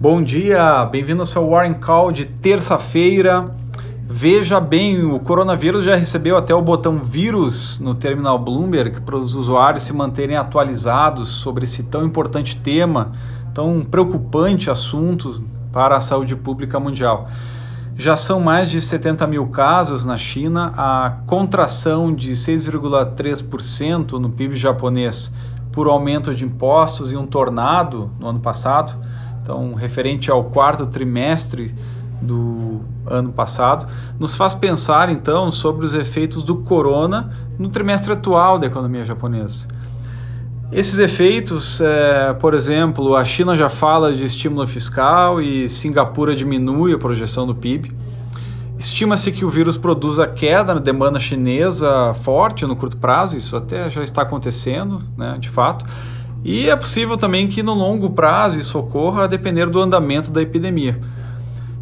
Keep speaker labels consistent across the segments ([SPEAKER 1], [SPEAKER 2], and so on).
[SPEAKER 1] Bom dia, bem-vindo ao seu Warren Call de terça-feira. Veja bem, o coronavírus já recebeu até o botão vírus no terminal Bloomberg para os usuários se manterem atualizados sobre esse tão importante tema, tão preocupante assunto para a saúde pública mundial. Já são mais de 70 mil casos na China, a contração de 6,3% no PIB japonês por aumento de impostos e um tornado no ano passado então referente ao quarto trimestre do ano passado, nos faz pensar então sobre os efeitos do corona no trimestre atual da economia japonesa. Esses efeitos, é, por exemplo, a China já fala de estímulo fiscal e Singapura diminui a projeção do PIB. Estima-se que o vírus produza queda na demanda chinesa forte no curto prazo, isso até já está acontecendo, né, de fato. E é possível também que no longo prazo isso ocorra a depender do andamento da epidemia.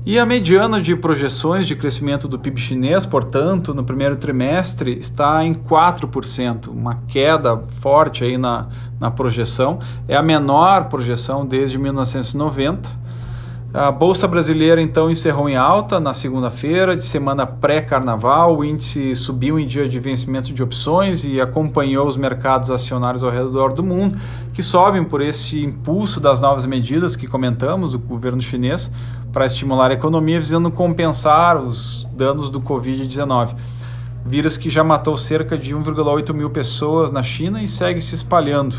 [SPEAKER 1] E a mediana de projeções de crescimento do PIB chinês, portanto, no primeiro trimestre está em 4%, uma queda forte aí na, na projeção. É a menor projeção desde 1990 a Bolsa Brasileira então encerrou em alta na segunda-feira, de semana pré-carnaval. O índice subiu em dia de vencimento de opções e acompanhou os mercados acionários ao redor do mundo, que sobem por esse impulso das novas medidas que comentamos do governo chinês para estimular a economia, visando compensar os danos do Covid-19. Vírus que já matou cerca de 1,8 mil pessoas na China e segue se espalhando.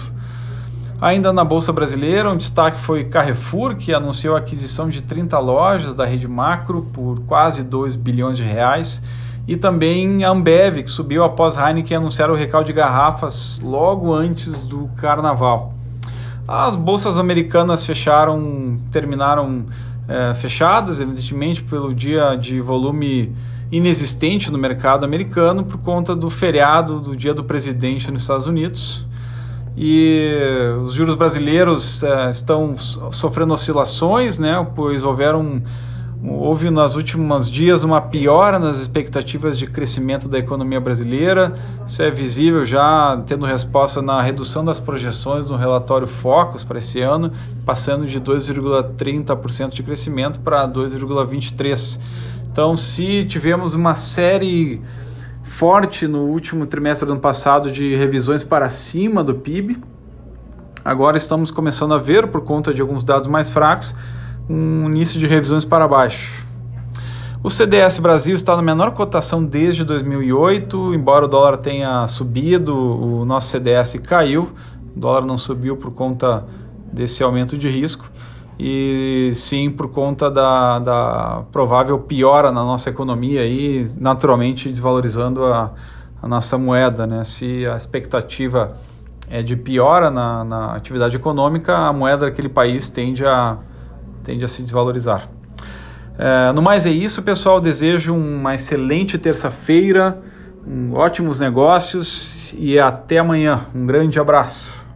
[SPEAKER 1] Ainda na Bolsa Brasileira, um destaque foi Carrefour, que anunciou a aquisição de 30 lojas da rede Macro por quase 2 bilhões de reais. E também a Ambev, que subiu após Heineken anunciar o recalque de garrafas logo antes do carnaval. As bolsas americanas fecharam, terminaram é, fechadas, evidentemente, pelo dia de volume inexistente no mercado americano por conta do feriado do Dia do Presidente nos Estados Unidos e os juros brasileiros é, estão sofrendo oscilações, né, pois houveram houve nos últimos dias uma piora nas expectativas de crescimento da economia brasileira. Isso é visível já tendo resposta na redução das projeções no relatório Focus para esse ano, passando de 2,30% de crescimento para 2,23%. Então, se tivemos uma série forte no último trimestre do ano passado de revisões para cima do PIB. Agora estamos começando a ver, por conta de alguns dados mais fracos, um início de revisões para baixo. O CDS Brasil está na menor cotação desde 2008, embora o dólar tenha subido, o nosso CDS caiu, o dólar não subiu por conta desse aumento de risco e sim por conta da, da provável piora na nossa economia e naturalmente desvalorizando a, a nossa moeda, né? Se a expectativa é de piora na, na atividade econômica, a moeda daquele país tende a, tende a se desvalorizar. É, no mais é isso, pessoal. Desejo uma excelente terça-feira, um, ótimos negócios e até amanhã. Um grande abraço.